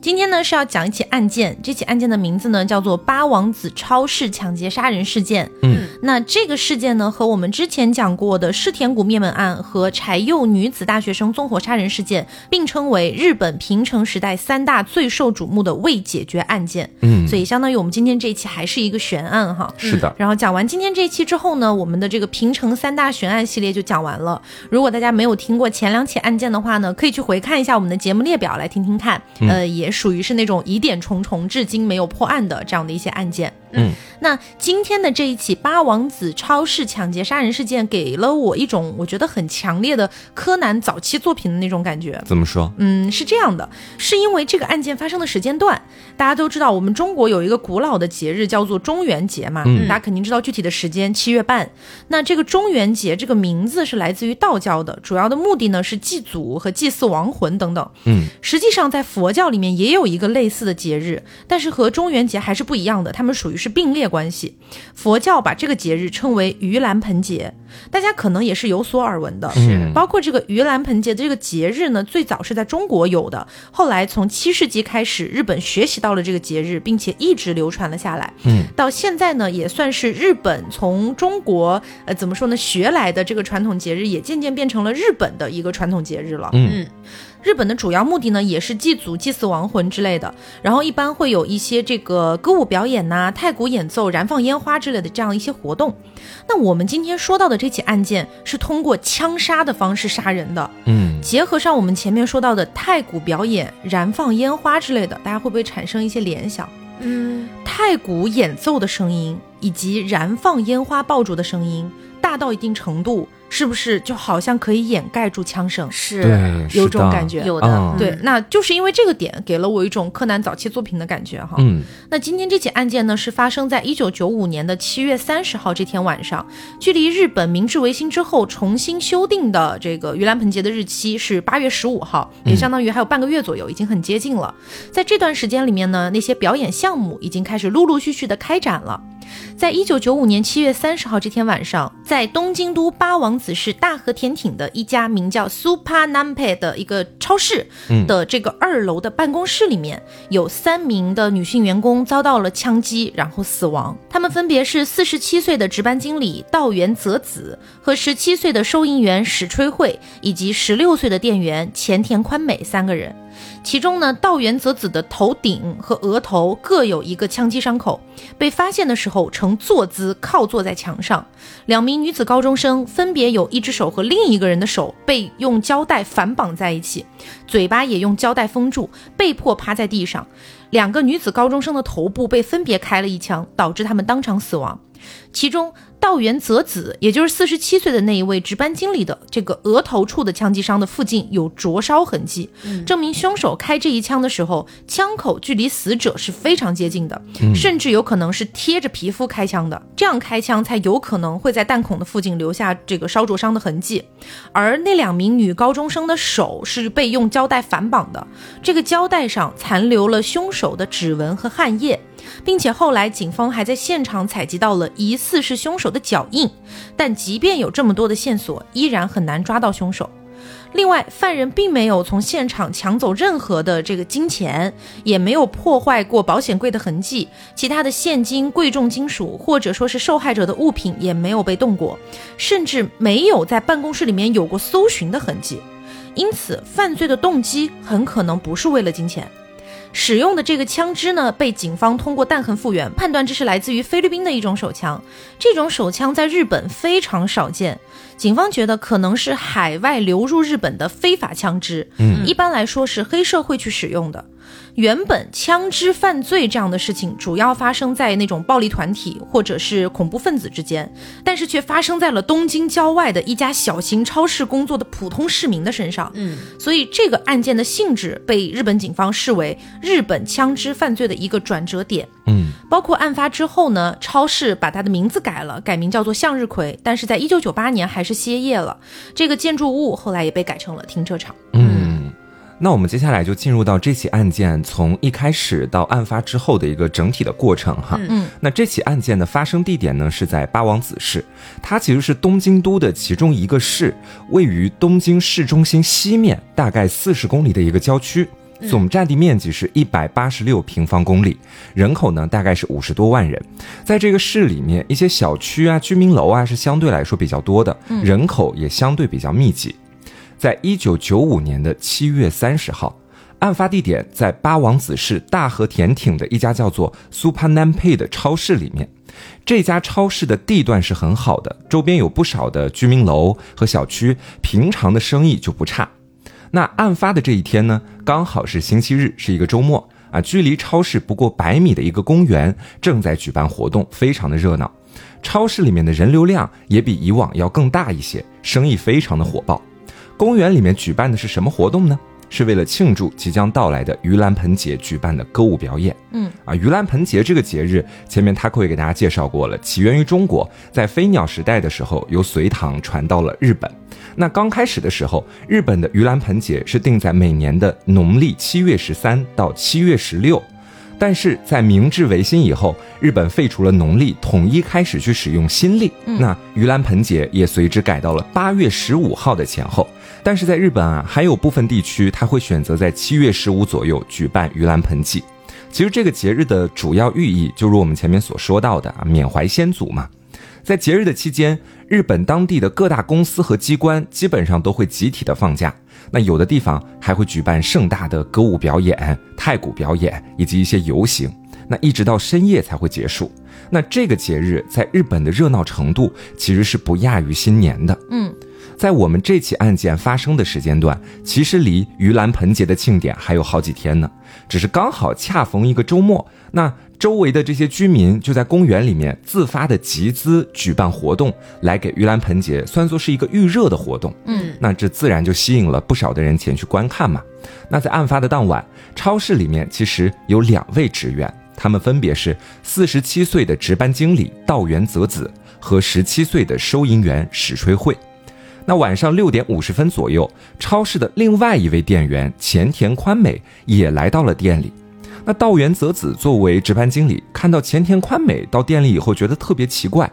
今天呢是要讲一起案件，这起案件的名字呢叫做八王子超市抢劫杀人事件。嗯，那这个事件呢和我们之前讲过的世田谷灭门案和柴右女子大学生纵火杀人事件并称为日本平成时代三大最受瞩目的未解决案件。嗯，所以相当于我们今天这一期还是一个悬案哈。是的。然后讲完今天这一期之后呢，我们的这个平成三大悬案系列就讲完了。如果大家没有听过前两起案件的话呢，可以去回看一下我们的节目列表来听听看。呃，也属于是那种。疑点重重，至今没有破案的这样的一些案件。嗯，那今天的这一起八王子超市抢劫杀人事件，给了我一种我觉得很强烈的柯南早期作品的那种感觉。怎么说？嗯，是这样的，是因为这个案件发生的时间段，大家都知道，我们中国有一个古老的节日叫做中元节嘛，大家肯定知道具体的时间，七月半。那这个中元节这个名字是来自于道教的，主要的目的呢是祭祖和祭祀亡魂等等。嗯，实际上在佛教里面也有一个类似的节日，但是和中元节还是不一样的，他们属于。是并列关系，佛教把这个节日称为盂兰盆节，大家可能也是有所耳闻的。是，包括这个盂兰盆节的这个节日呢，最早是在中国有的，后来从七世纪开始，日本学习到了这个节日，并且一直流传了下来。嗯，到现在呢，也算是日本从中国呃怎么说呢学来的这个传统节日，也渐渐变成了日本的一个传统节日了。嗯。日本的主要目的呢，也是祭祖、祭祀亡魂之类的。然后一般会有一些这个歌舞表演呐、太鼓演奏、燃放烟花之类的这样一些活动。那我们今天说到的这起案件是通过枪杀的方式杀人的。嗯，结合上我们前面说到的太鼓表演、燃放烟花之类的，大家会不会产生一些联想？嗯，太鼓演奏的声音以及燃放烟花爆竹的声音，大到一定程度。是不是就好像可以掩盖住枪声？是，有这种感觉，有的。对，那就是因为这个点给了我一种柯南早期作品的感觉哈。嗯，那今天这起案件呢，是发生在一九九五年的七月三十号这天晚上，距离日本明治维新之后重新修订的这个盂兰盆节的日期是八月十五号，也相当于还有半个月左右，已经很接近了。在这段时间里面呢，那些表演项目已经开始陆陆续续的开展了。在一九九五年七月三十号这天晚上，在东京都八王子市大和田町的一家名叫 Super Nampe 的一个超市的这个二楼的办公室里面，有三名的女性员工遭到了枪击，然后死亡。他们分别是四十七岁的值班经理道元泽子和十七岁的收银员史吹惠，以及十六岁的店员前田宽美三个人。其中呢，道元则子的头顶和额头各有一个枪击伤口，被发现的时候呈坐姿靠坐在墙上。两名女子高中生分别有一只手和另一个人的手被用胶带反绑在一起，嘴巴也用胶带封住，被迫趴在地上。两个女子高中生的头部被分别开了一枪，导致他们当场死亡。其中。道元泽子，也就是四十七岁的那一位值班经理的这个额头处的枪击伤的附近有灼烧痕迹，证明凶手开这一枪的时候，枪口距离死者是非常接近的，甚至有可能是贴着皮肤开枪的，这样开枪才有可能会在弹孔的附近留下这个烧灼伤的痕迹。而那两名女高中生的手是被用胶带反绑的，这个胶带上残留了凶手的指纹和汗液。并且后来警方还在现场采集到了疑似是凶手的脚印，但即便有这么多的线索，依然很难抓到凶手。另外，犯人并没有从现场抢走任何的这个金钱，也没有破坏过保险柜的痕迹，其他的现金、贵重金属或者说是受害者的物品也没有被动过，甚至没有在办公室里面有过搜寻的痕迹。因此，犯罪的动机很可能不是为了金钱。使用的这个枪支呢，被警方通过弹痕复原判断这是来自于菲律宾的一种手枪。这种手枪在日本非常少见，警方觉得可能是海外流入日本的非法枪支。嗯，一般来说是黑社会去使用的。原本枪支犯罪这样的事情主要发生在那种暴力团体或者是恐怖分子之间，但是却发生在了东京郊外的一家小型超市工作的普通市民的身上。嗯，所以这个案件的性质被日本警方视为日本枪支犯罪的一个转折点。嗯，包括案发之后呢，超市把它的名字改了，改名叫做向日葵，但是在一九九八年还是歇业了。这个建筑物后来也被改成了停车场。嗯。那我们接下来就进入到这起案件从一开始到案发之后的一个整体的过程哈。嗯，那这起案件的发生地点呢是在八王子市，它其实是东京都的其中一个市，位于东京市中心西面大概四十公里的一个郊区，总占地面积是一百八十六平方公里，人口呢大概是五十多万人。在这个市里面，一些小区啊、居民楼啊是相对来说比较多的，人口也相对比较密集。在一九九五年的七月三十号，案发地点在八王子市大和田町的一家叫做 Super Nanpei 的超市里面。这家超市的地段是很好的，周边有不少的居民楼和小区，平常的生意就不差。那案发的这一天呢，刚好是星期日，是一个周末啊。距离超市不过百米的一个公园正在举办活动，非常的热闹。超市里面的人流量也比以往要更大一些，生意非常的火爆。公园里面举办的是什么活动呢？是为了庆祝即将到来的盂兰盆节举办的歌舞表演。嗯啊，盂兰盆节这个节日，前面他可也给大家介绍过了，起源于中国，在飞鸟时代的时候由隋唐传到了日本。那刚开始的时候，日本的盂兰盆节是定在每年的农历七月十三到七月十六。但是在明治维新以后，日本废除了农历，统一开始去使用新历。那盂兰盆节也随之改到了八月十五号的前后。但是在日本啊，还有部分地区，他会选择在七月十五左右举办盂兰盆祭。其实这个节日的主要寓意，就如我们前面所说到的啊，缅怀先祖嘛。在节日的期间，日本当地的各大公司和机关基本上都会集体的放假。那有的地方还会举办盛大的歌舞表演、太鼓表演以及一些游行。那一直到深夜才会结束。那这个节日在日本的热闹程度其实是不亚于新年的。嗯，在我们这起案件发生的时间段，其实离盂兰盆节的庆典还有好几天呢，只是刚好恰逢一个周末。那周围的这些居民就在公园里面自发的集资举办活动，来给盂兰盆节算作是一个预热的活动。嗯，那这自然就吸引了不少的人前去观看嘛。那在案发的当晚，超市里面其实有两位职员，他们分别是四十七岁的值班经理道元泽子和十七岁的收银员史吹慧。那晚上六点五十分左右，超市的另外一位店员前田宽美也来到了店里。那道元泽子作为值班经理，看到前田宽美到店里以后，觉得特别奇怪，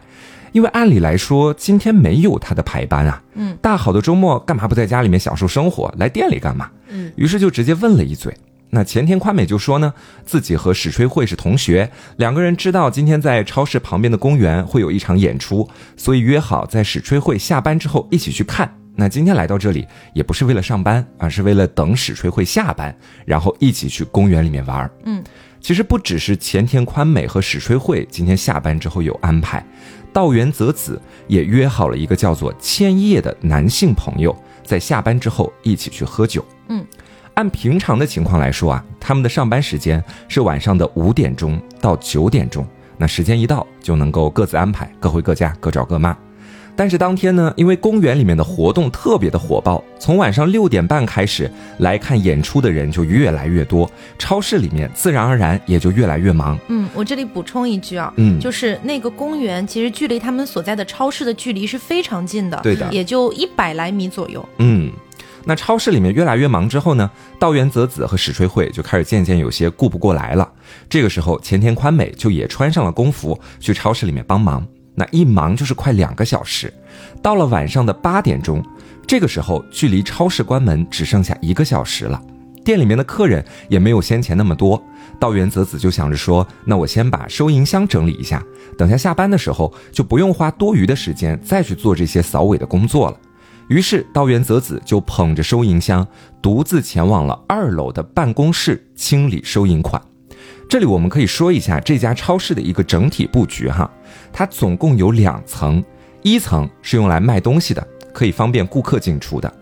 因为按理来说今天没有他的排班啊。嗯，大好的周末干嘛不在家里面享受生活，来店里干嘛？嗯，于是就直接问了一嘴。那前田宽美就说呢，自己和史吹慧是同学，两个人知道今天在超市旁边的公园会有一场演出，所以约好在史吹慧下班之后一起去看。那今天来到这里也不是为了上班，而是为了等史吹慧下班，然后一起去公园里面玩。嗯，其实不只是前田宽美和史吹慧今天下班之后有安排，道元泽子也约好了一个叫做千叶的男性朋友，在下班之后一起去喝酒。嗯。按平常的情况来说啊，他们的上班时间是晚上的五点钟到九点钟。那时间一到，就能够各自安排，各回各家，各找各妈。但是当天呢，因为公园里面的活动特别的火爆，从晚上六点半开始来看演出的人就越来越多，超市里面自然而然也就越来越忙。嗯，我这里补充一句啊，嗯就是那个公园其实距离他们所在的超市的距离是非常近的，对的也就一百来米左右。嗯，那超市里面越来越忙之后呢，道元泽子和史吹慧就开始渐渐有些顾不过来了。这个时候，前田宽美就也穿上了工服去超市里面帮忙。那一忙就是快两个小时，到了晚上的八点钟，这个时候距离超市关门只剩下一个小时了。店里面的客人也没有先前那么多，道元泽子就想着说，那我先把收银箱整理一下，等下下班的时候就不用花多余的时间再去做这些扫尾的工作了。于是道元泽子就捧着收银箱，独自前往了二楼的办公室清理收银款。这里我们可以说一下这家超市的一个整体布局哈，它总共有两层，一层是用来卖东西的，可以方便顾客进出的；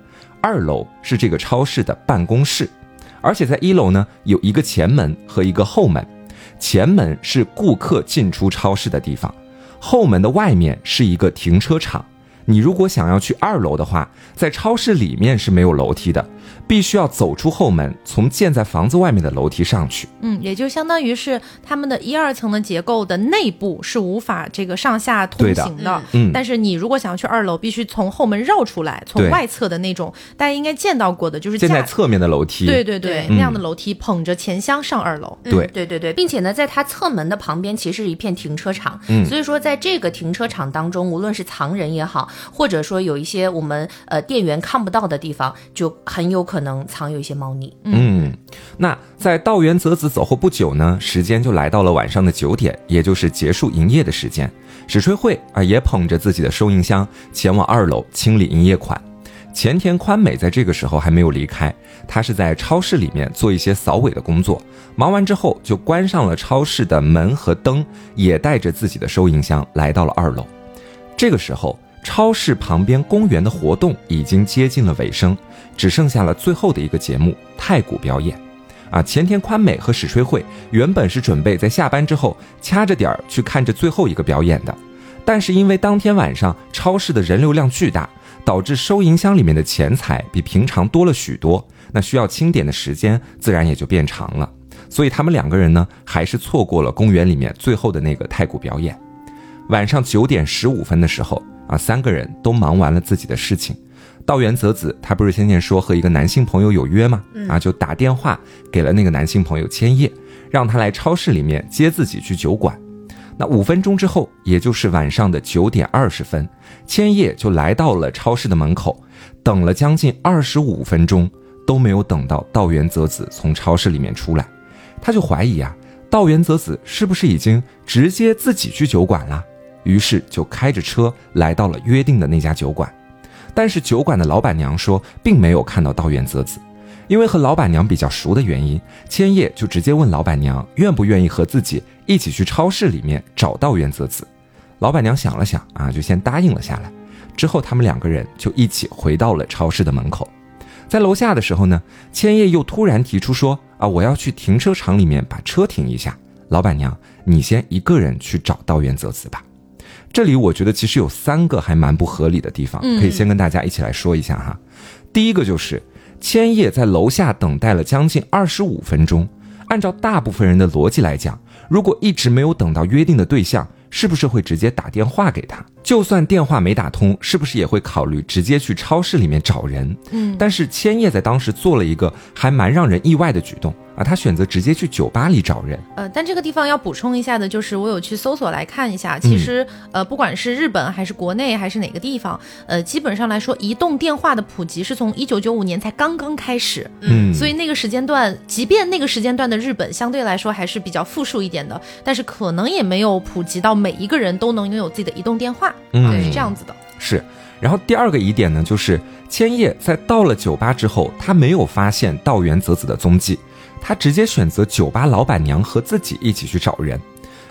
二楼是这个超市的办公室，而且在一楼呢有一个前门和一个后门，前门是顾客进出超市的地方，后门的外面是一个停车场。你如果想要去二楼的话，在超市里面是没有楼梯的，必须要走出后门，从建在房子外面的楼梯上去。嗯，也就相当于是他们的一二层的结构的内部是无法这个上下通行的。嗯，但是你如果想要去二楼，必须从后门绕出来，从外侧的那种大家应该见到过的，就是建在侧面的楼梯。对对对，那样的楼梯捧着钱箱上二楼。对对对对，并且呢，在它侧门的旁边其实是一片停车场。嗯，所以说在这个停车场当中，无论是藏人也好，或者说有一些我们呃店员看不到的地方，就很有可能藏有一些猫腻。嗯，那在道元泽子走后不久呢，时间就来到了晚上的九点，也就是结束营业的时间。史吹会啊也捧着自己的收银箱前往二楼清理营业款。前田宽美在这个时候还没有离开，他是在超市里面做一些扫尾的工作。忙完之后就关上了超市的门和灯，也带着自己的收银箱来到了二楼。这个时候，超市旁边公园的活动已经接近了尾声，只剩下了最后的一个节目——太鼓表演。啊，前田宽美和史吹会原本是准备在下班之后掐着点儿去看这最后一个表演的，但是因为当天晚上超市的人流量巨大。导致收银箱里面的钱财比平常多了许多，那需要清点的时间自然也就变长了。所以他们两个人呢，还是错过了公园里面最后的那个太鼓表演。晚上九点十五分的时候啊，三个人都忙完了自己的事情。道元泽子他不是先前说和一个男性朋友有约吗？啊，就打电话给了那个男性朋友千叶，让他来超市里面接自己去酒馆。那五分钟之后，也就是晚上的九点二十分，千叶就来到了超市的门口，等了将近二十五分钟，都没有等到道元泽子从超市里面出来，他就怀疑啊，道元泽子是不是已经直接自己去酒馆了？于是就开着车来到了约定的那家酒馆，但是酒馆的老板娘说，并没有看到道元泽子。因为和老板娘比较熟的原因，千叶就直接问老板娘愿不愿意和自己一起去超市里面找到原泽子。老板娘想了想啊，就先答应了下来。之后他们两个人就一起回到了超市的门口。在楼下的时候呢，千叶又突然提出说啊，我要去停车场里面把车停一下。老板娘，你先一个人去找到原泽子吧。这里我觉得其实有三个还蛮不合理的地方，可以先跟大家一起来说一下哈。第一个就是。千叶在楼下等待了将近二十五分钟，按照大部分人的逻辑来讲，如果一直没有等到约定的对象，是不是会直接打电话给他？就算电话没打通，是不是也会考虑直接去超市里面找人？嗯，但是千叶在当时做了一个还蛮让人意外的举动。啊，他选择直接去酒吧里找人。呃，但这个地方要补充一下的，就是我有去搜索来看一下，其实呃，不管是日本还是国内还是哪个地方，呃，基本上来说，移动电话的普及是从一九九五年才刚刚开始。嗯，所以那个时间段，即便那个时间段的日本相对来说还是比较富庶一点的，但是可能也没有普及到每一个人都能拥有自己的移动电话。嗯，是这样子的。是。然后第二个疑点呢，就是千叶在到了酒吧之后，他没有发现道元泽子的踪迹。他直接选择酒吧老板娘和自己一起去找人。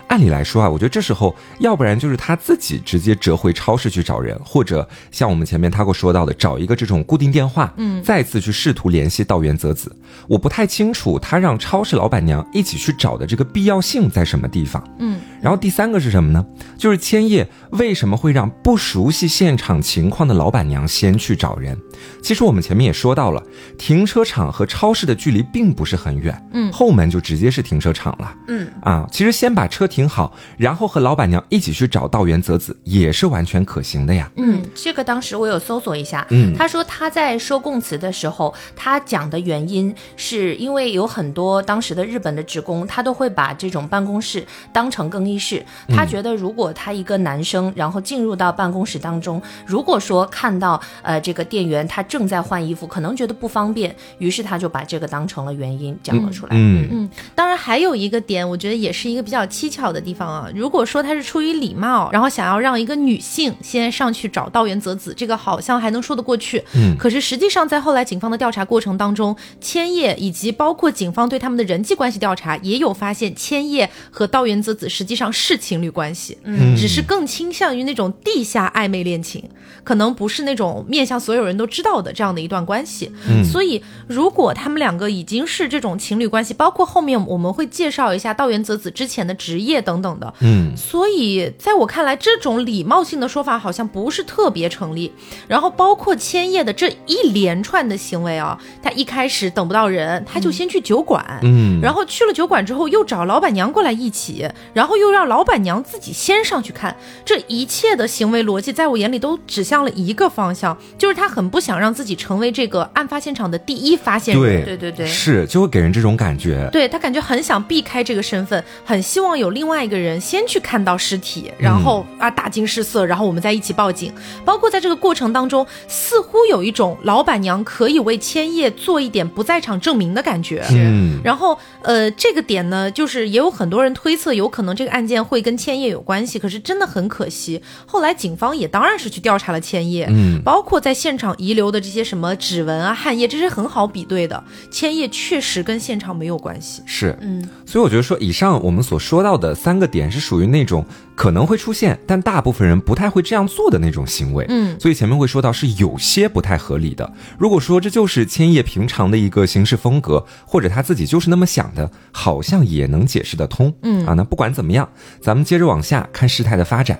按理来说啊，我觉得这时候要不然就是他自己直接折回超市去找人，或者像我们前面他给我说到的，找一个这种固定电话，嗯，再次去试图联系道元泽子。我不太清楚他让超市老板娘一起去找的这个必要性在什么地方，嗯。然后第三个是什么呢？就是千叶为什么会让不熟悉现场情况的老板娘先去找人？其实我们前面也说到了，停车场和超市的距离并不是很远，嗯，后门就直接是停车场了，嗯啊，其实先把车停好，然后和老板娘一起去找道元泽子也是完全可行的呀。嗯，这个当时我有搜索一下，嗯，他说他在说供词的时候，他讲的原因是因为有很多当时的日本的职工，他都会把这种办公室当成更衣室，他觉得如果他一个男生然后进入到办公室当中，如果说看到呃这个店员他正在换衣服，可能觉得不方便，于是他就把这个当成了原因讲了出来。嗯嗯，当然还有一个点，我觉得也是一个比较蹊跷的地方啊。如果说他是出于礼貌，然后想要让一个女性先上去找道元泽子，这个好像还能说得过去。嗯，可是实际上在后来警方的调查过程当中，千叶以及包括警方对他们的人际关系调查，也有发现千叶和道元泽子实际上。上是情侣关系，嗯只是更倾向于那种地下暧昧恋情，可能不是那种面向所有人都知道的这样的一段关系。嗯所以如果他们两个已经是这种情侣关系，包括后面我们会介绍一下道元泽子之前的职业等等的，嗯所以在我看来，这种礼貌性的说法好像不是特别成立。然后包括千叶的这一连串的行为啊，他一开始等不到人，他就先去酒馆，嗯，然后去了酒馆之后，又找老板娘过来一起，然后又让老板娘自己先上去看。这一切的行为逻辑，在我眼里都指向了一个方向，就是他很不想让自己成为这个案发现场的第一发现人。对对对对，是就会给人这种感觉。对他感觉很想避开这个身份，很希望有另外一个人先去看到尸体，然后啊大惊失色，然后我们再一起报警。包括在这个过程当中，似乎有一种老板娘可以为千叶做一点不在场证明的感觉。嗯，然后，呃，这个点呢，就是也有很多人推测，有可能这个案件会跟千叶有关系。可是真的很可惜，后来警方也当然是去调查了千叶，嗯包括在现场遗留的这些什么指纹啊、汗液，这是很好比对的。千叶确实跟现场没有关系。是，嗯，所以我觉得说，以上我们所说到的三个点是属于那种可能会出现，但大部分人不太会这样做的那种行为。嗯，所以前面会说到是有些不太合理的。如果说这就是千叶平常的一个行事风格，或者他自己就是那么想的，好像也能解释得通。嗯啊，那不管怎么样，咱们接着往下看事态的发展。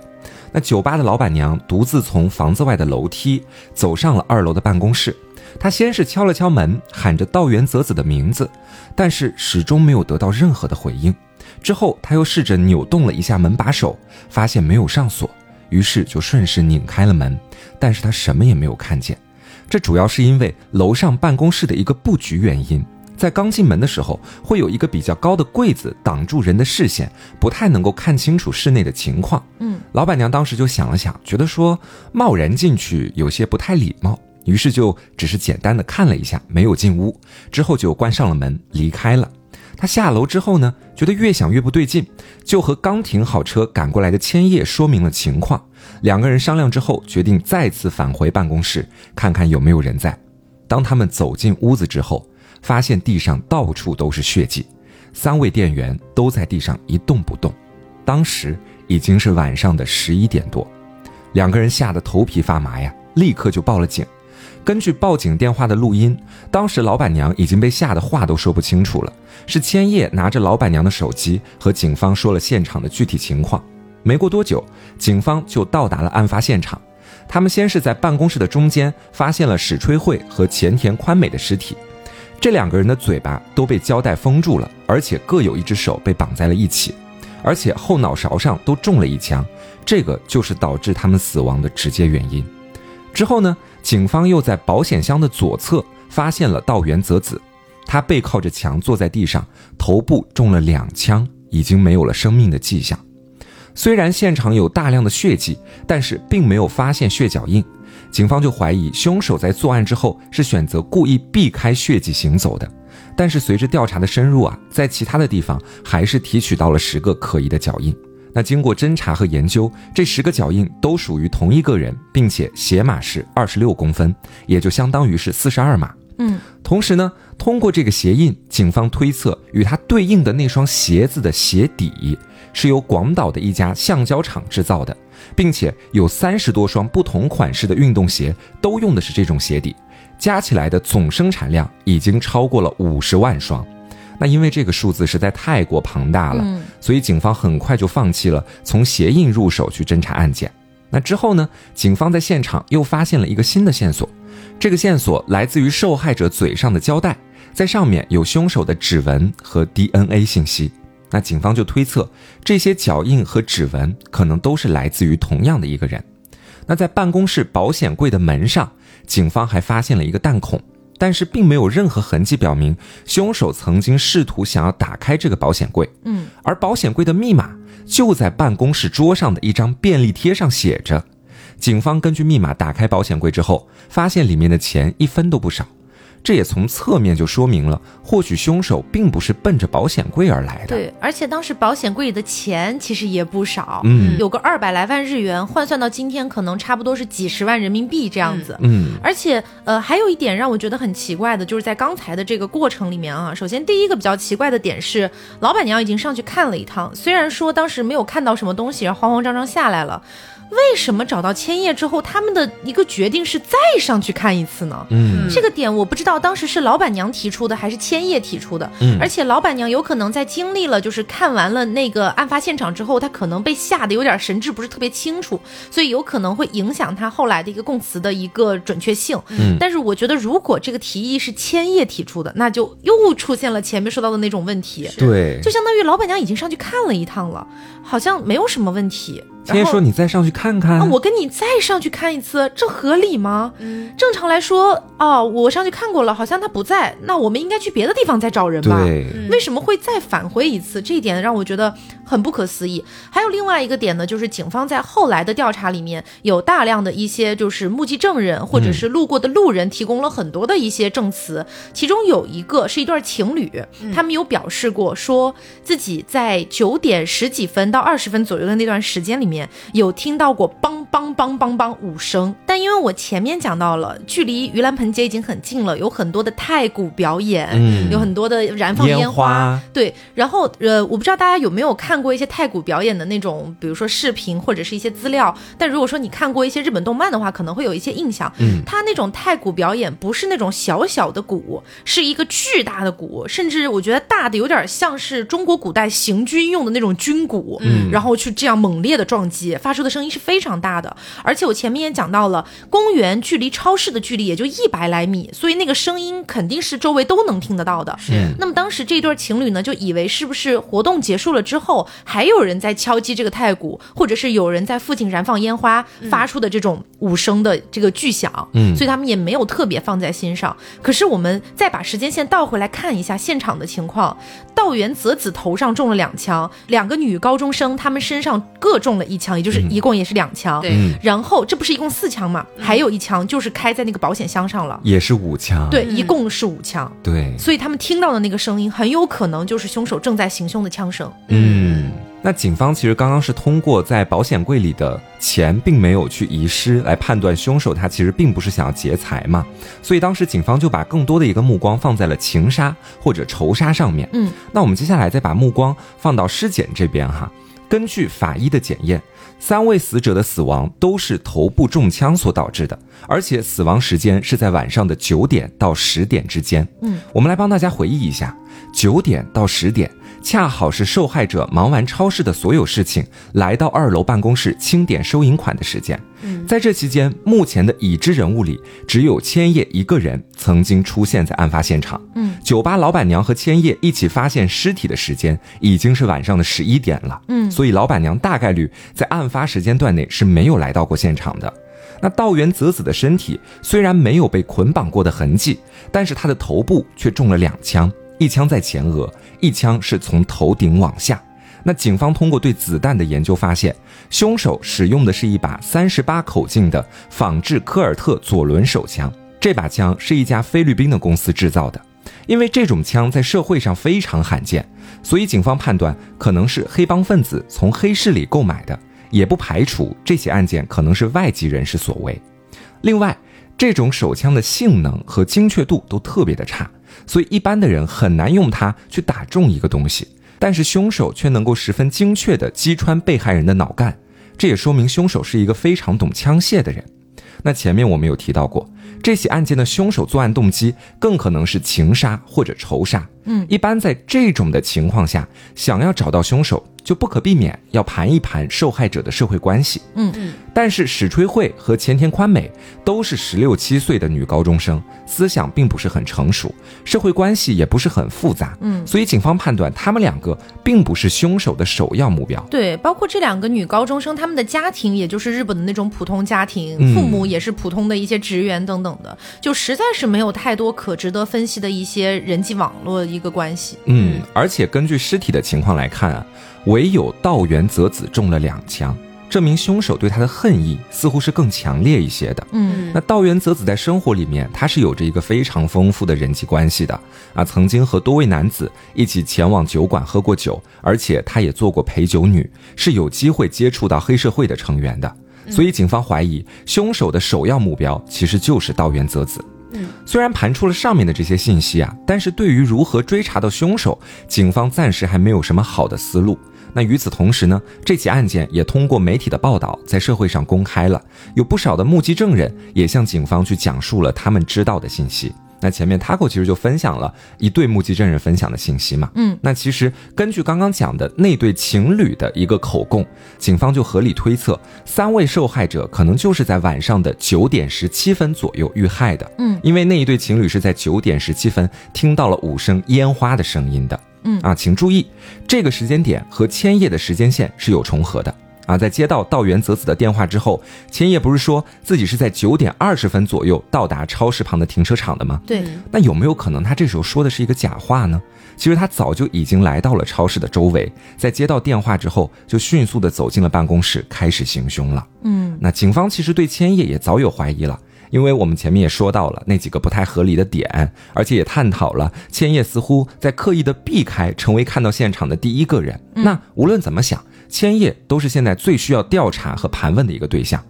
那酒吧的老板娘独自从房子外的楼梯走上了二楼的办公室。她先是敲了敲门，喊着道元泽子的名字，但是始终没有得到任何的回应。之后，他又试着扭动了一下门把手，发现没有上锁，于是就顺势拧开了门，但是他什么也没有看见。这主要是因为楼上办公室的一个布局原因。在刚进门的时候，会有一个比较高的柜子挡住人的视线，不太能够看清楚室内的情况。嗯，老板娘当时就想了想，觉得说贸然进去有些不太礼貌，于是就只是简单的看了一下，没有进屋，之后就关上了门离开了。他下楼之后呢，觉得越想越不对劲，就和刚停好车赶过来的千叶说明了情况。两个人商量之后，决定再次返回办公室，看看有没有人在。当他们走进屋子之后，发现地上到处都是血迹，三位店员都在地上一动不动。当时已经是晚上的十一点多，两个人吓得头皮发麻呀，立刻就报了警。根据报警电话的录音，当时老板娘已经被吓得话都说不清楚了。是千叶拿着老板娘的手机和警方说了现场的具体情况。没过多久，警方就到达了案发现场。他们先是在办公室的中间发现了史吹慧和前田宽美的尸体，这两个人的嘴巴都被胶带封住了，而且各有一只手被绑在了一起，而且后脑勺上都中了一枪，这个就是导致他们死亡的直接原因。之后呢，警方又在保险箱的左侧发现了道元泽子，他背靠着墙坐在地上，头部中了两枪，已经没有了生命的迹象。虽然现场有大量的血迹，但是并没有发现血脚印，警方就怀疑凶手在作案之后是选择故意避开血迹行走的。但是随着调查的深入啊，在其他的地方还是提取到了十个可疑的脚印。那经过侦查和研究，这十个脚印都属于同一个人，并且鞋码是二十六公分，也就相当于是四十二码。嗯，同时呢，通过这个鞋印，警方推测与它对应的那双鞋子的鞋底是由广岛的一家橡胶厂制造的，并且有三十多双不同款式的运动鞋都用的是这种鞋底，加起来的总生产量已经超过了五十万双。那因为这个数字实在太过庞大了，嗯所以警方很快就放弃了从鞋印入手去侦查案件。那之后呢，警方在现场又发现了一个新的线索，这个线索来自于受害者嘴上的胶带，在上面有凶手的指纹和 DNA 信息。那警方就推测，这些脚印和指纹可能都是来自于同样的一个人。那在办公室保险柜的门上，警方还发现了一个弹孔，但是并没有任何痕迹表明凶手曾经试图想要打开这个保险柜。嗯，而保险柜的密码就在办公室桌上的一张便利贴上写着。警方根据密码打开保险柜之后，发现里面的钱一分都不少。这也从侧面就说明了，或许凶手并不是奔着保险柜而来的。对，而且当时保险柜里的钱其实也不少，嗯有个二百来万日元，换算到今天可能差不多是几十万人民币这样子。嗯而且，呃，还有一点让我觉得很奇怪的，就是在刚才的这个过程里面啊，首先第一个比较奇怪的点是，老板娘已经上去看了一趟，虽然说当时没有看到什么东西，然后慌慌张张下来了。为什么找到千叶之后，他们的一个决定是再上去看一次呢？嗯这个点我不知道当时是老板娘提出的还是千叶提出的，嗯而且老板娘有可能在经历了就是看完了那个案发现场之后，她可能被吓得有点神志不是特别清楚，所以有可能会影响她后来的一个供词的一个准确性。嗯但是我觉得如果这个提议是千叶提出的，那就又出现了前面说到的那种问题，对，就相当于老板娘已经上去看了一趟了，好像没有什么问题。千叶然后说你再上去看看。啊，我跟你再上去看一次，这合理吗？嗯，正常来说，哦，我上去看过了，好像他不在，那我们应该去别的地方再找人吧？对，为什么会再返回一次？这一点让我觉得很不可思议。还有另外一个点呢，就是警方在后来的调查里面有大量的一些就是目击证人或者是路过的路人提供了很多的一些证词，其中有一个是一对情侣，他们有表示过说自己在九点十几分到二十分左右的那段时间里面有听到过梆梆梆梆梆五声，但因为我前面讲到了，距离盂兰盆节已经很近了，有很多的太鼓表演，嗯有很多的燃放烟烟花对，然后呃，我不知道大家有没有看过一些太鼓表演的那种，比如说视频或者是一些资料。但如果说你看过一些日本动漫的话，可能会有一些印象。嗯它那种太鼓表演不是那种小小的鼓，是一个巨大的鼓，甚至我觉得大的有点像是中国古代行军用的那种军鼓。嗯然后去这样猛烈的撞击，发出的声音是非常大的。而且我前面也讲到了，公园距离超市的距离也就一百来米，所以那个声音肯定是周围都能听得到的。是嗯那么当时这对情侣呢，就以为是不是活动结束了之后，还有人在敲击这个太鼓，或者是有人在附近燃放烟花发出的这种五声的这个巨响，嗯所以他们也没有特别放在心上。可是我们再把时间线倒回来看一下现场的情况，道元泽子头上中了两枪，两个女高中生她们身上各中了一枪，也就是一共也是两枪。对嗯，然后这不是一共四枪嘛？还有一枪就是开在那个保险箱上了。也是五枪。对，一共是五枪。对，所以他们听到的那个声音，很有可能就是凶手正在行凶的枪声。嗯，那警方其实刚刚是通过在保险柜里的钱并没有去遗失来判断凶手他其实并不是想要劫财嘛，所以当时警方就把更多的一个目光放在了情杀或者仇杀上面。嗯，那我们接下来再把目光放到尸检这边哈。根据法医的检验，三位死者的死亡都是头部中枪所导致的，而且死亡时间是在晚上的九点到十点之间。嗯，我们来帮大家回忆一下，九点到十点，恰好是受害者忙完超市的所有事情，来到二楼办公室清点收银款的时间。嗯，在这期间，目前的已知人物里，只有千叶一个人曾经出现在案发现场。嗯，酒吧老板娘和千叶一起发现尸体的时间已经是晚上的十一点了。嗯所以老板娘大概率在案发时间段内是没有来到过现场的。那道元泽子的身体虽然没有被捆绑过的痕迹，但是他的头部却中了两枪，一枪在前额，一枪是从头顶往下。那警方通过对子弹的研究发现，凶手使用的是一把三十八口径的仿制科尔特左轮手枪，这把枪是一家菲律宾的公司制造的。因为这种枪在社会上非常罕见，所以警方判断可能是黑帮分子从黑市里购买的，也不排除这起案件可能是外籍人士所为。另外，这种手枪的性能和精确度都特别的差，所以一般的人很难用它去打中一个东西。但是凶手却能够十分精确地击穿被害人的脑干，这也说明凶手是一个非常懂枪械的人。那前面我们有提到过，这起案件的凶手作案动机更可能是情杀或者仇杀。嗯一般在这种的情况下，想要找到凶手，就不可避免要盘一盘受害者的社会关系。嗯嗯但是史吹慧和前田宽美都是十六七岁的女高中生，思想并不是很成熟，社会关系也不是很复杂，嗯，所以警方判断他们两个并不是凶手的首要目标。对，包括这两个女高中生，她们的家庭也就是日本的那种普通家庭，嗯父母也是普通的一些职员等等等的，就实在是没有太多可值得分析的一些人际网络一个关系。嗯，而且根据尸体的情况来看啊，唯有道元泽子中了两枪，证明凶手对他的恨意似乎是更强烈一些的。嗯那道元泽子在生活里面，他是有着一个非常丰富的人际关系的啊，曾经和多位男子一起前往酒馆喝过酒，而且他也做过陪酒女，是有机会接触到黑社会的成员的。所以警方怀疑凶手的首要目标其实就是道元泽子。嗯，虽然盘出了上面的这些信息啊，但是对于如何追查到凶手，警方暂时还没有什么好的思路。那与此同时呢，这起案件也通过媒体的报道在社会上公开了，有不少的目击证人也向警方去讲述了他们知道的信息。那前面 Taco 其实就分享了一对目击证人分享的信息嘛，嗯，那其实根据刚刚讲的那对情侣的一个口供，警方就合理推测，三位受害者可能就是在晚上的九点十七分左右遇害的，嗯，因为那一对情侣是在九点十七分听到了五声烟花的声音的，嗯啊，请注意，这个时间点和千叶的时间线是有重合的。啊，在接到道元泽子的电话之后，千叶不是说自己是在九点二十分左右到达超市旁的停车场的吗？对，那有没有可能他这时候说的是一个假话呢？其实他早就已经来到了超市的周围，在接到电话之后，就迅速的走进了办公室，开始行凶了。嗯那警方其实对千叶也早有怀疑了，因为我们前面也说到了那几个不太合理的点，而且也探讨了千叶似乎在刻意的避开成为看到现场的第一个人。那无论怎么想，千叶都是现在最需要调查和盘问的一个对象。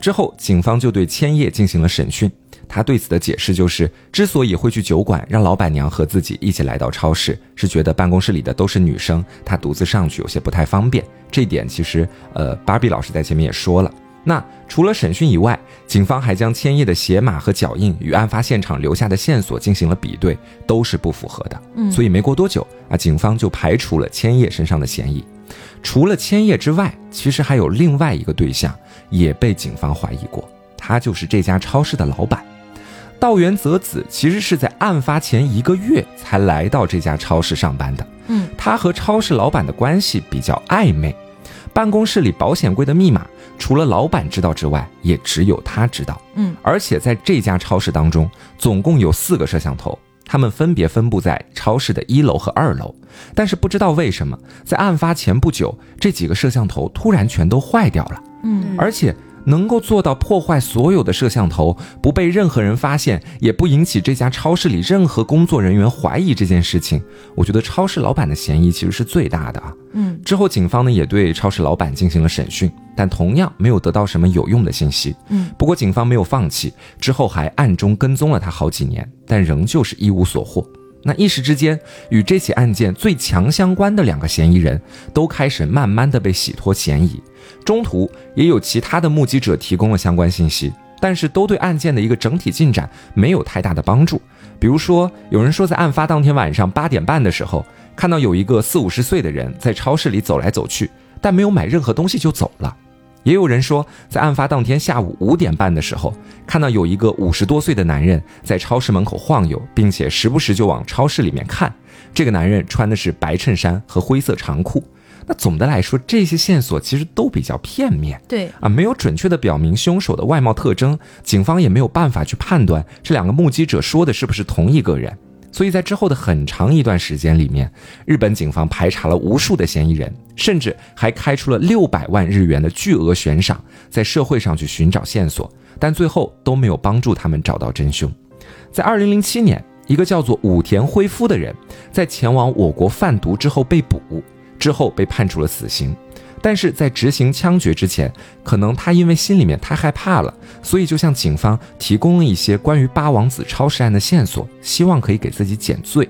之后，警方就对千叶进行了审讯。他对此的解释就是，之所以会去酒馆让老板娘和自己一起来到超市，是觉得办公室里的都是女生，他独自上去有些不太方便。这一点其实，呃，芭比老师在前面也说了。那除了审讯以外，警方还将千叶的鞋码和脚印与案发现场留下的线索进行了比对，都是不符合的。嗯所以没过多久啊，警方就排除了千叶身上的嫌疑。除了千叶之外，其实还有另外一个对象也被警方怀疑过，他就是这家超市的老板。道元泽子其实是在案发前一个月才来到这家超市上班的。嗯，他和超市老板的关系比较暧昧，办公室里保险柜的密码除了老板知道之外，也只有他知道。嗯，而且在这家超市当中，总共有四个摄像头，它们分别分布在超市的一楼和二楼。但是不知道为什么，在案发前不久，这几个摄像头突然全都坏掉了。嗯而且能够做到破坏所有的摄像头，不被任何人发现，也不引起这家超市里任何工作人员怀疑这件事情，我觉得超市老板的嫌疑其实是最大的啊。嗯之后，警方呢也对超市老板进行了审讯，但同样没有得到什么有用的信息。嗯，不过警方没有放弃，之后还暗中跟踪了他好几年，但仍旧是一无所获。那一时之间，与这起案件最强相关的两个嫌疑人都开始慢慢的被洗脱嫌疑。中途也有其他的目击者提供了相关信息，但是都对案件的一个整体进展没有太大的帮助。比如说，有人说在案发当天晚上八点半的时候，看到有一个四五十岁的人在超市里走来走去，但没有买任何东西就走了。也有人说，在案发当天下午五点半的时候，看到有一个五十多岁的男人在超市门口晃悠，并且时不时就往超市里面看。这个男人穿的是白衬衫和灰色长裤。那总的来说，这些线索其实都比较片面对，啊，没有准确的表明凶手的外貌特征，警方也没有办法去判断这两个目击者说的是不是同一个人。所以在之后的很长一段时间里面，日本警方排查了无数的嫌疑人，甚至还开出了六百万日元的巨额悬赏，在社会上去寻找线索，但最后都没有帮助他们找到真凶。在二零零七年，一个叫做武田辉夫的人，在前往我国贩毒之后被捕，之后被判处了死刑。但是在执行枪决之前，可能他因为心里面太害怕了，所以就向警方提供了一些关于八王子超市案的线索，希望可以给自己减罪。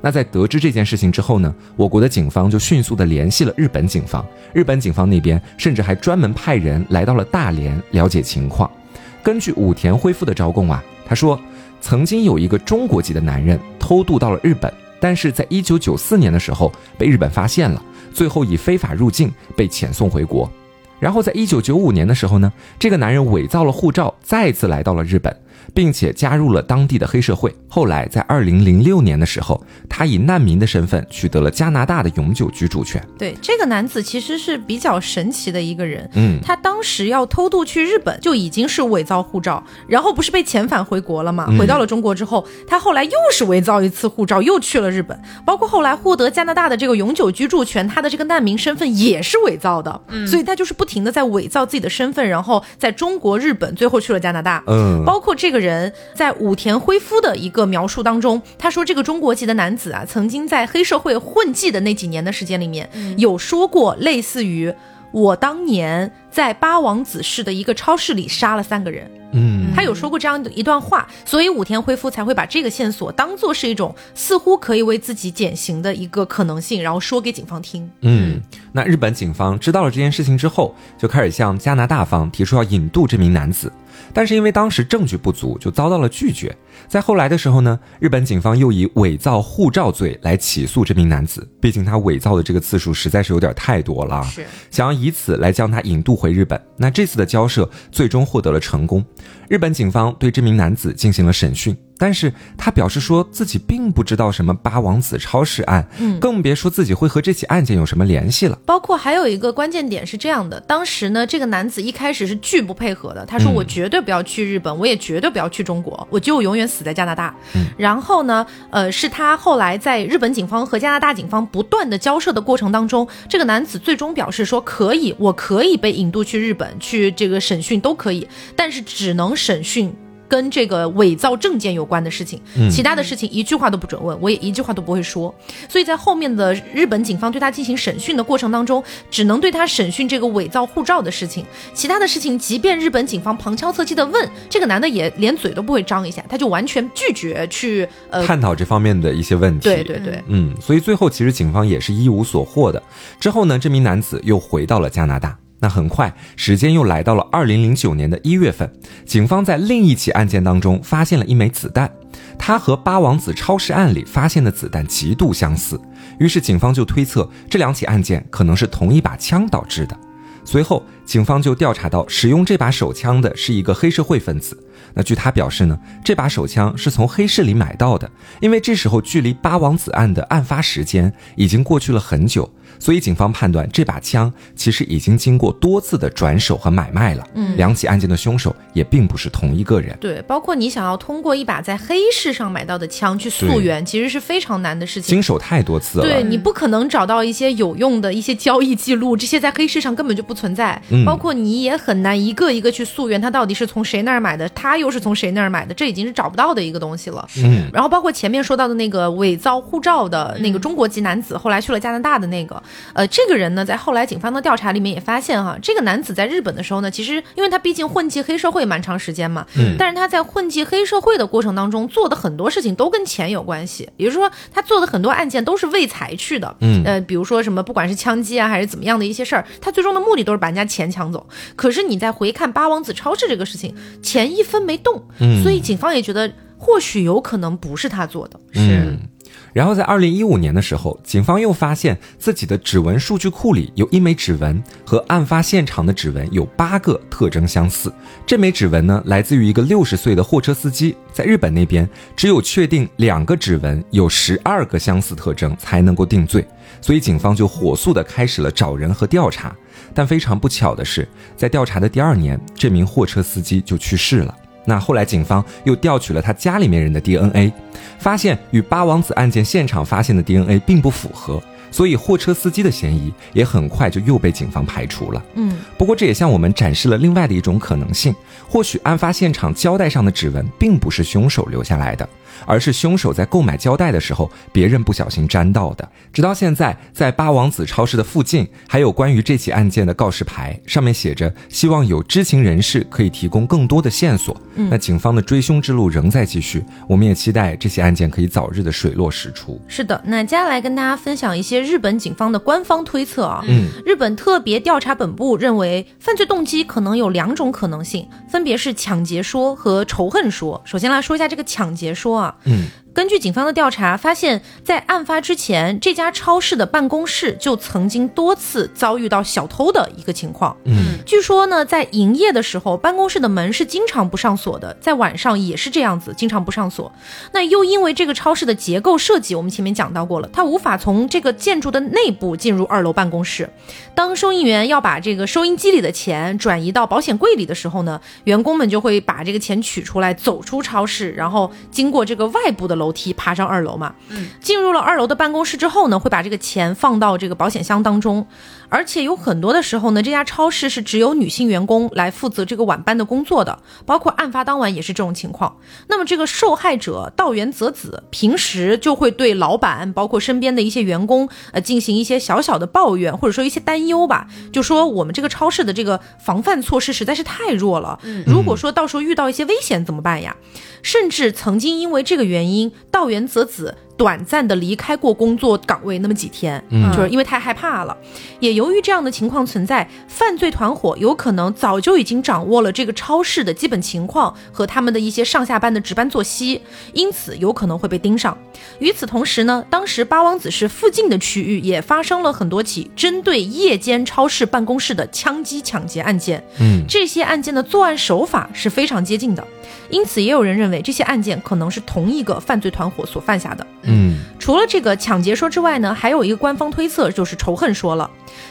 那在得知这件事情之后呢，我国的警方就迅速的联系了日本警方，日本警方那边甚至还专门派人来到了大连了解情况。根据武田辉夫的招供啊，他说曾经有一个中国籍的男人偷渡到了日本，但是在一九九四年的时候被日本发现了，最后以非法入境被遣送回国。然后在一九九五年的时候呢，这个男人伪造了护照，再次来到了日本。并且加入了当地的黑社会。后来在二零零六年的时候，他以难民的身份取得了加拿大的永久居住权。对，这个男子其实是比较神奇的一个人。嗯，他当时要偷渡去日本，就已经是伪造护照，然后不是被遣返回国了吗？回到了中国之后，他后来又是伪造一次护照，又去了日本。包括后来获得加拿大的这个永久居住权，他的这个难民身份也是伪造的。嗯，所以他就是不停的在伪造自己的身份，然后在中国、日本，最后去了加拿大。嗯，包括这个人在武田辉夫的一个描述当中，他说这个中国籍的男子啊，曾经在黑社会混迹的那几年的时间里面，有说过类似于我当年在八王子市的一个超市里杀了三个人。嗯，他有说过这样的一段话，所以武田恢夫才会把这个线索当做是一种似乎可以为自己减刑的一个可能性，然后说给警方听。嗯，那日本警方知道了这件事情之后，就开始向加拿大方提出要引渡这名男子，但是因为当时证据不足，就遭到了拒绝。在后来的时候呢，日本警方又以伪造护照罪来起诉这名男子，毕竟他伪造的这个次数实在是有点太多了，是想要以此来将他引渡回日本。那这次的交涉最终获得了成功，日本警方对这名男子进行了审讯。但是他表示说自己并不知道什么八王子超市案，嗯更别说自己会和这起案件有什么联系了。包括还有一个关键点是这样的，当时呢，这个男子一开始是拒不配合的，他说嗯我绝对不要去日本，我也绝对不要去中国，我就永远死在加拿大。嗯然后呢，呃，是他后来在日本警方和加拿大警方不断的交涉的过程当中，这个男子最终表示说可以，我可以被引渡去日本去这个审讯都可以，但是只能审讯。跟这个伪造证件有关的事情，嗯其他的事情一句话都不准问，我也一句话都不会说。所以在后面的日本警方对他进行审讯的过程当中，只能对他审讯这个伪造护照的事情，其他的事情，即便日本警方旁敲侧击的问，这个男的也连嘴都不会张一下，他就完全拒绝去呃，探讨这方面的一些问题。对对对，嗯，所以最后其实警方也是一无所获的。之后呢，这名男子又回到了加拿大。那很快，时间又来到了二零零九年的一月份，警方在另一起案件当中发现了一枚子弹，它和八王子超市案里发现的子弹极度相似，于是警方就推测这两起案件可能是同一把枪导致的。随后，警方就调查到使用这把手枪的是一个黑社会分子。那据他表示呢，这把手枪是从黑市里买到的，因为这时候距离八王子案的案发时间已经过去了很久，所以警方判断这把枪其实已经经过多次的转手和买卖了。嗯两起案件的凶手也并不是同一个人。对，包括你想要通过一把在黑市上买到的枪去溯源，其实是非常难的事情。经手太多次了，对你不可能找到一些有用的一些交易记录，这些在黑市上根本就不存在。嗯包括你也很难一个一个去溯源，他到底是从谁那儿买的，他又是从谁那儿买的，这已经是找不到的一个东西了。嗯，然后包括前面说到的那个伪造护照的那个中国籍男子，后来去了加拿大的那个，呃，这个人呢，在后来警方的调查里面也发现哈，这个男子在日本的时候呢，其实因为他毕竟混迹黑社会蛮长时间嘛，嗯但是他在混迹黑社会的过程当中做的很多事情都跟钱有关系，也就是说他做的很多案件都是为财去的，嗯呃，比如说什么不管是枪击啊还是怎么样的一些事儿，他最终的目的都是把人家钱抢走。可是你再回看八王子超市这个事情，钱一分没动，嗯所以警方也觉得或许有可能不是他做的。嗯。然后在二零一五年的时候，警方又发现自己的指纹数据库里有一枚指纹和案发现场的指纹有八个特征相似。这枚指纹呢，来自于一个六十岁的货车司机，在日本那边只有确定两个指纹有十二个相似特征才能够定罪，所以警方就火速的开始了找人和调查。但非常不巧的是，在调查的第二年，这名货车司机就去世了。那后来，警方又调取了他家里面人的 DNA，发现与八王子案件现场发现的 DNA 并不符合，所以货车司机的嫌疑也很快就又被警方排除了。嗯，不过这也向我们展示了另外的一种可能性，或许案发现场胶带上的指纹并不是凶手留下来的，而是凶手在购买胶带的时候别人不小心沾到的。直到现在，在八王子超市的附近还有关于这起案件的告示牌，上面写着希望有知情人士可以提供更多的线索。那警方的追凶之路仍在继续，我们也期待这起案件可以早日的水落石出。是的。那接下来跟大家分享一些日本警方的官方推测啊。嗯，日本特别调查本部认为，犯罪动机可能有两种可能性，分别是抢劫说和仇恨说。首先来说一下这个抢劫说啊，嗯，根据警方的调查，发现，在案发之前，这家超市的办公室就曾经多次遭遇到小偷的一个情况。嗯，据说呢，在营业的时候，办公室的门是经常不上锁的，在晚上也是这样子，经常不上锁。那又因为这个超市的结构设计，我们前面讲到过了，它无法从这个建筑的内部进入二楼办公室。当收银员要把这个收银机里的钱转移到保险柜里的时候呢，员工们就会把这个钱取出来，走出超市，然后经过这个外部的楼梯爬上二楼嘛。嗯，进入了二楼的办公室之后呢，会把这个钱放到这个保险箱当中。而且有很多的时候呢，这家超市是只有女性员工来负责这个晚班的工作的，包括案发当晚也是这种情况。那么这个受害者道元泽子平时就会对老板，包括身边的一些员工，呃，进行一些小小的抱怨，或者说一些担忧吧，就说我们这个超市的这个防范措施实在是太弱了。嗯，如果说到时候遇到一些危险怎么办呀？甚至曾经因为这个原因，道元泽子。短暂的离开过工作岗位那么几天，嗯就是因为太害怕了。也由于这样的情况存在，犯罪团伙有可能早就已经掌握了这个超市的基本情况和他们的一些上下班的值班作息，因此有可能会被盯上。与此同时呢，当时八王子市附近的区域也发生了很多起针对夜间超市办公室的枪击抢劫案件，嗯这些案件的作案手法是非常接近的，因此也有人认为这些案件可能是同一个犯罪团伙所犯下的。嗯除了这个抢劫说之外呢，还有一个官方推测就是仇恨说了。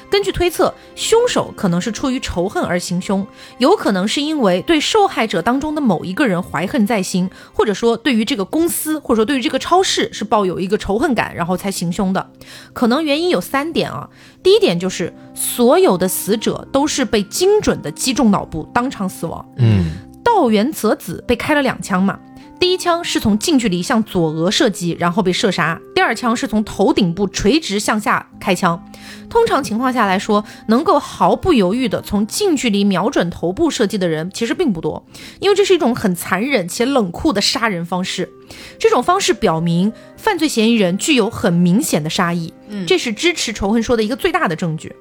根据推测，凶手可能是出于仇恨而行凶，有可能是因为对受害者当中的某一个人怀恨在心，或者说对于这个公司或者说对于这个超市是抱有一个仇恨感，然后才行凶的。可能原因有三点啊。第一点就是所有的死者都是被精准的击中脑部，当场死亡。嗯道元泽子被开了两枪嘛，第一枪是从近距离向左额射击，然后被射杀；第二枪是从头顶部垂直向下开枪。通常情况下来说，能够毫不犹豫地从近距离瞄准头部射击的人其实并不多，因为这是一种很残忍且冷酷的杀人方式。这种方式表明犯罪嫌疑人具有很明显的杀意，这是支持仇恨说的一个最大的证据。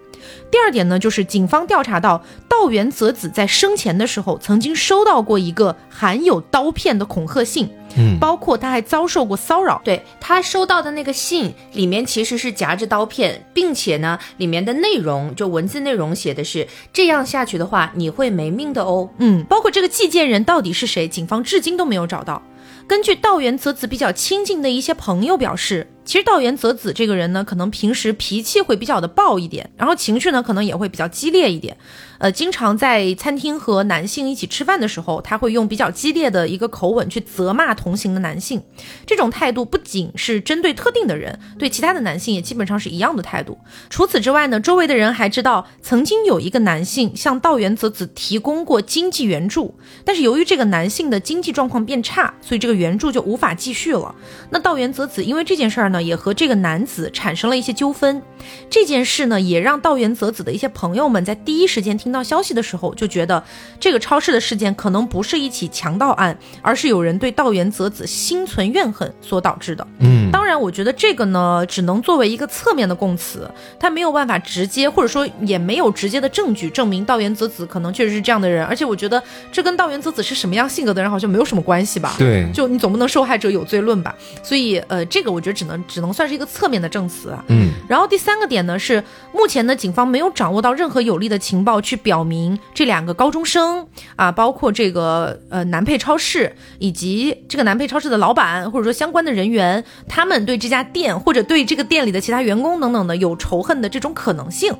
第二点呢，就是警方调查到道元泽子在生前的时候曾经收到过一个含有刀片的恐吓信，嗯包括他还遭受过骚扰。对他收到的那个信里面其实是夹着刀片，并且呢，里面的内容就文字内容写的是这样下去的话你会没命的哦。嗯，包括这个寄件人到底是谁，警方至今都没有找到。根据道元泽子比较亲近的一些朋友表示，其实道元泽子这个人呢，可能平时脾气会比较的暴一点，然后情绪呢可能也会比较激烈一点。呃，经常在餐厅和男性一起吃饭的时候，他会用比较激烈的一个口吻去责骂同行的男性。这种态度不仅是针对特定的人，对其他的男性也基本上是一样的态度。除此之外呢，周围的人还知道，曾经有一个男性向道元泽子提供过经济援助，但是由于这个男性的经济状况变差，所以这个援助就无法继续了。那道元泽子因为这件事儿呢，也和这个男子产生了一些纠纷。这件事呢，也让道元泽子的一些朋友们在第一时间听到消息的时候，就觉得这个超市的事件可能不是一起强盗案，而是有人对道元泽子心存怨恨所导致的。嗯当然，我觉得这个呢，只能作为一个侧面的供词，他没有办法直接，或者说也没有直接的证据证明道元泽子可能确实是这样的人。而且，我觉得这跟道元泽子是什么样性格的人好像没有什么关系吧？对就你总不能受害者有罪论吧？所以，呃，这个我觉得只能只能算是一个侧面的证词啊。嗯然后第三个点呢是，目前呢警方没有掌握到任何有力的情报去表明这两个高中生啊，包括这个呃南配超市以及这个南配超市的老板或者说相关的人员，他们对这家店或者对这个店里的其他员工等等的有仇恨的这种可能性。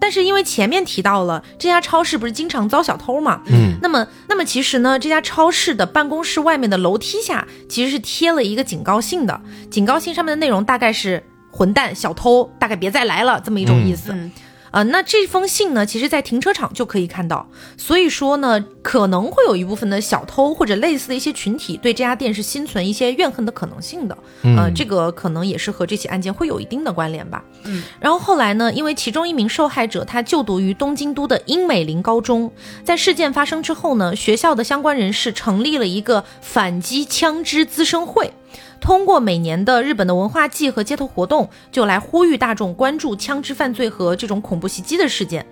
但是因为前面提到了这家超市不是经常遭小偷嘛，嗯那么，那么其实呢，这家超市的办公室外面的楼梯下其实是贴了一个警告信的，警告信上面的内容大概是“混蛋、小偷，大概别再来了”这么一种意思。嗯呃，那这封信呢，其实在停车场就可以看到，所以说呢，可能会有一部分的小偷或者类似的一些群体对这家店是心存一些怨恨的可能性的。呃，这个可能也是和这起案件会有一定的关联吧。嗯，然后后来呢，因为其中一名受害者他就读于东京都的英美林高中，在事件发生之后呢，学校的相关人士成立了一个反击枪支滋生会。通过每年的日本的文化祭和街头活动，就来呼吁大众关注枪支犯罪和这种恐怖袭击的事件。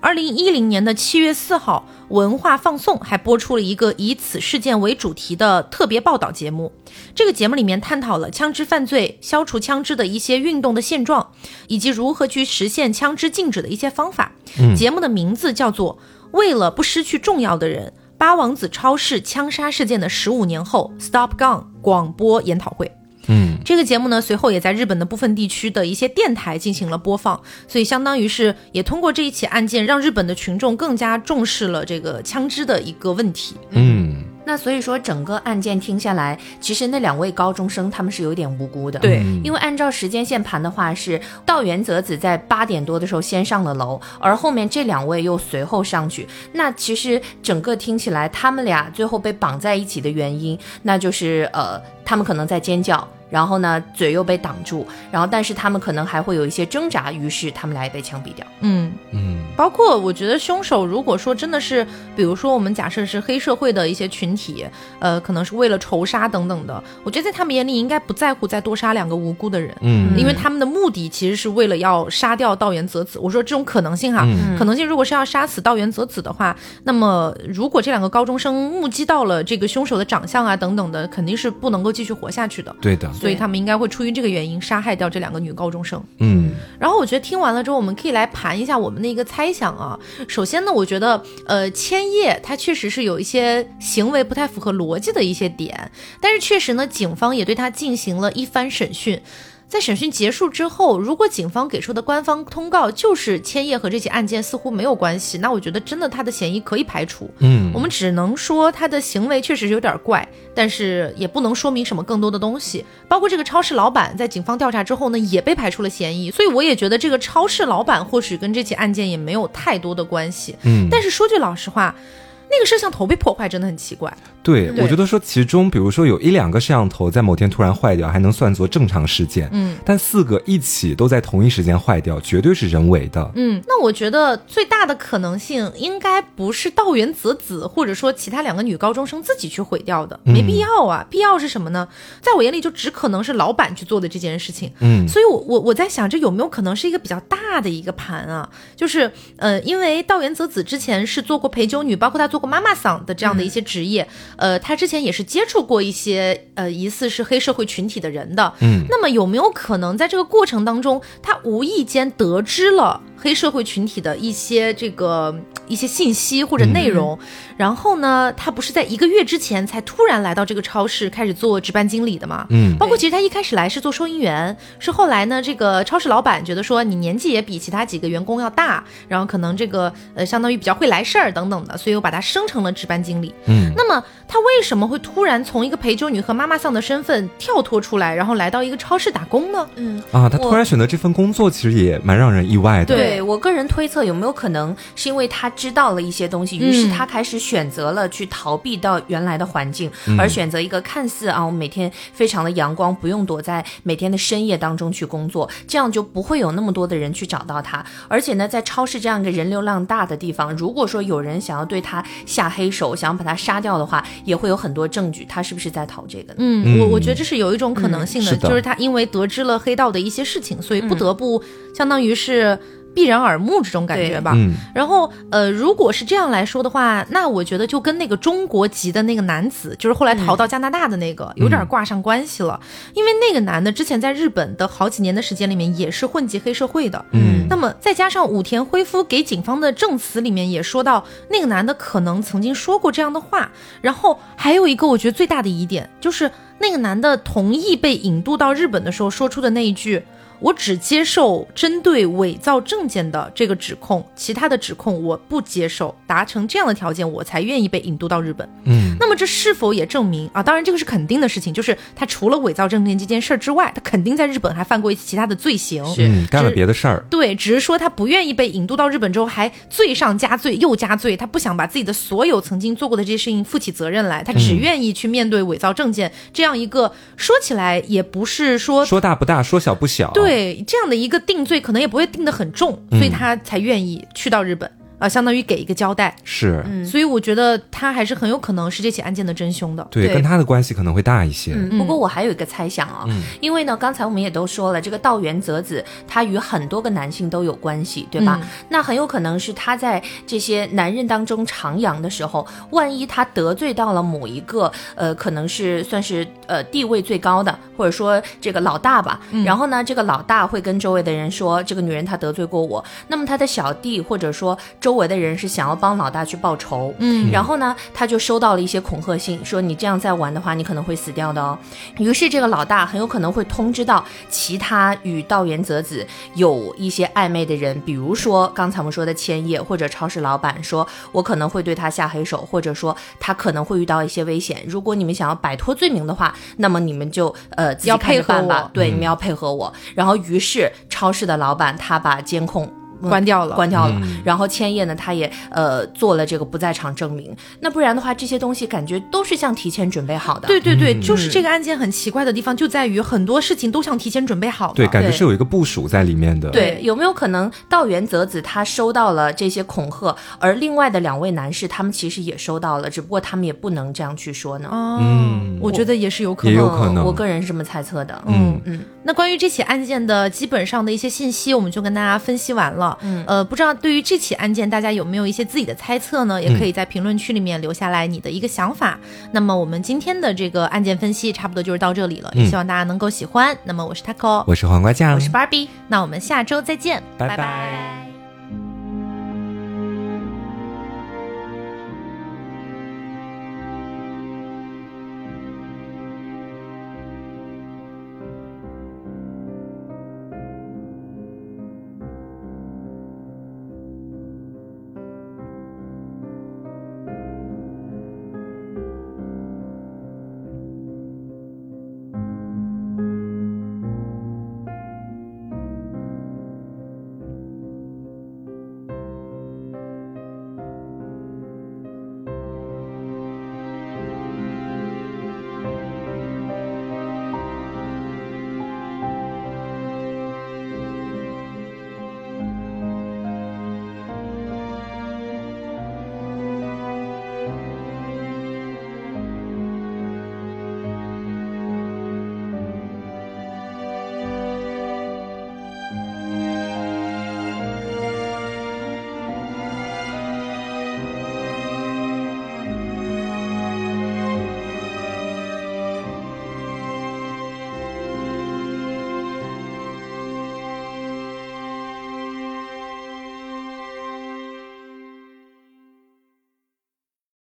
二零一零年的七月四号，文化放送还播出了一个以此事件为主题的特别报道节目。这个节目里面探讨了枪支犯罪、消除枪支的一些运动的现状，以及如何去实现枪支禁止的一些方法。节目的名字叫做《为了不失去重要的人：八王子超市枪杀事件的十五年后 Stop Gun》广播研讨会。嗯，这个节目呢，随后也在日本的部分地区的一些电台进行了播放，所以相当于是也通过这一起案件，让日本的群众更加重视了这个枪支的一个问题。嗯，那所以说，整个案件听下来，其实那两位高中生他们是有点无辜的。对嗯因为按照时间线盘的话，是道元泽子在八点多的时候先上了楼，而后面这两位又随后上去。那其实整个听起来，他们俩最后被绑在一起的原因，那就是呃，他们可能在尖叫。然后呢，嘴又被挡住，然后但是他们可能还会有一些挣扎，于是他们俩也被枪毙掉。嗯，嗯，包括我觉得凶手如果说真的是，比如说我们假设是黑社会的一些群体，呃，可能是为了仇杀等等的，我觉得在他们眼里应该不在乎再多杀两个无辜的人。嗯，因为他们的目的其实是为了要杀掉道元泽子。我说这种可能性哈，嗯可能性如果是要杀死道元泽子的话，那么如果这两个高中生目击到了这个凶手的长相啊等等的，肯定是不能够继续活下去的。对的，所以他们应该会出于这个原因杀害掉这两个女高中生。嗯然后我觉得听完了之后，我们可以来盘一下我们的一个猜想啊。首先呢，我觉得呃，千叶他确实是有一些行为不太符合逻辑的一些点，但是确实呢，警方也对他进行了一番审讯。在审讯结束之后，如果警方给出的官方通告就是千叶和这起案件似乎没有关系，那我觉得真的他的嫌疑可以排除。嗯，我们只能说他的行为确实是有点怪，但是也不能说明什么更多的东西。包括这个超市老板在警方调查之后呢，也被排除了嫌疑，所以我也觉得这个超市老板或许跟这起案件也没有太多的关系。嗯，但是说句老实话，那个摄像头被破坏真的很奇怪。对，我觉得说其中，比如说有一两个摄像头在某天突然坏掉，还能算作正常事件。嗯，但四个一起都在同一时间坏掉，绝对是人为的。嗯，那我觉得最大的可能性应该不是道元泽子，或者说其他两个女高中生自己去毁掉的，没必要啊。必要是什么呢？在我眼里，就只可能是老板去做的这件事情。嗯所以我，我我在想，这有没有可能是一个比较大的一个盘啊？就是，呃，因为道元泽子之前是做过陪酒女，包括她做过妈妈桑的这样的一些职业，呃，他之前也是接触过一些呃疑似是黑社会群体的人的。嗯，那么有没有可能在这个过程当中，他无意间得知了黑社会群体的一些这个一些信息或者内容，然后呢，他不是在一个月之前才突然来到这个超市开始做值班经理的嘛？嗯包括其实他一开始来是做收银员，是后来呢，这个超市老板觉得说你年纪也比其他几个员工要大，然后可能这个呃相当于比较会来事儿等等的，所以我把他升成了值班经理。嗯那么他为什么会突然从一个陪酒女和妈妈桑的身份跳脱出来，然后来到一个超市打工呢？嗯，啊，他突然选择这份工作，其实也蛮让人意外的。对对。我个人推测，有没有可能是因为他知道了一些东西，于是嗯。他开始选择了去逃避到原来的环境，嗯。而选择一个看似啊，我每天非常的阳光，不用躲在每天的深夜当中去工作，这样就不会有那么多的人去找到他。而且呢，在超市这样一个人流量大的地方，如果说有人想要对他下黑手，想要把他杀掉的话，也会有很多证据，他是不是在逃这个。呢？嗯，我嗯我觉得这是有一种可能性的，嗯是的。就是他因为得知了黑道的一些事情，所以不得不相当于是避人耳目这种感觉吧。嗯然后，呃，如果是这样来说的话，那我觉得就跟那个中国籍的那个男子，就是后来逃到加拿大的那个，有点挂上关系了。因为那个男的之前在日本的好几年的时间里面，也是混迹黑社会的。嗯那么再加上武田辉夫给警方的证词里面也说到，那个男的可能曾经说过这样的话。然后还有一个我觉得最大的疑点，就是那个男的同意被引渡到日本的时候说出的那一句。我只接受针对伪造证件的这个指控，其他的指控我不接受。达成这样的条件，我才愿意被引渡到日本。嗯那么这是否也证明啊？当然，这个是肯定的事情，就是他除了伪造证件这件事儿之外，他肯定在日本还犯过一些其他的罪行。嗯，干了别的事儿。对，只是说他不愿意被引渡到日本之后，还罪上加罪又加罪，他不想把自己的所有曾经做过的这些事情负起责任来，他只嗯愿意去面对伪造证件、这样一个说起来也不是说说大不大，说小不小。，对这样的一个定罪，可能也不会定得很重，所以他才愿意去到日本。呃，相当于给一个交代。是，嗯所以我觉得他还是很有可能是这起案件的真凶的。对，对跟他的关系可能会大一些。嗯，不过我还有一个猜想啊、嗯因为呢，刚才我们也都说了，这个道元泽子他与很多个男性都有关系，对吧？嗯那很有可能是他在这些男人当中徜徉的时候，万一他得罪到了某一个呃，可能是算是呃地位最高的，或者说这个老大吧。然后呢，这个老大会跟周围的人说，这个女人她得罪过我，那么他的小弟或者说周围的人是想要帮老大去报仇。嗯然后呢，他就收到了一些恐吓信，说你这样再玩的话，你可能会死掉的哦。于是这个老大很有可能会通知到其他与道元泽子有一些暧昧的人，比如说刚才我们说的千叶或者超市老板，说我可能会对他下黑手，或者说他可能会遇到一些危险。如果你们想要摆脱罪名的话，那么你们就呃自己要看着配合办吧我对，嗯你们要配合我。然后于是超市的老板他把监控。嗯关掉了关掉了。嗯然后千叶呢，他也呃做了这个不在场证明。那不然的话，这些东西感觉都是像提前准备好的。对对对，嗯就是这个案件很奇怪的地方，就在于很多事情都像提前准备好的。对，感觉是有一个部署在里面的。对，有没有可能道元泽子他收到了这些恐吓，而另外的两位男士他们其实也收到了，只不过他们也不能这样去说呢？哦，嗯我觉得也是有可能。也有可能嗯我个人是这么猜测的。嗯嗯那关于这起案件的基本上的一些信息，我们就跟大家分析完了。嗯呃，不知道对于这起案件，大家有没有一些自己的猜测呢？也可以在评论区里面留下来你的一个想法。那么我们今天的这个案件分析差不多就是到这里了，也嗯希望大家能够喜欢。那么我是 taco，我是黄瓜酱，我是 Barbie。那我们下周再见，拜拜拜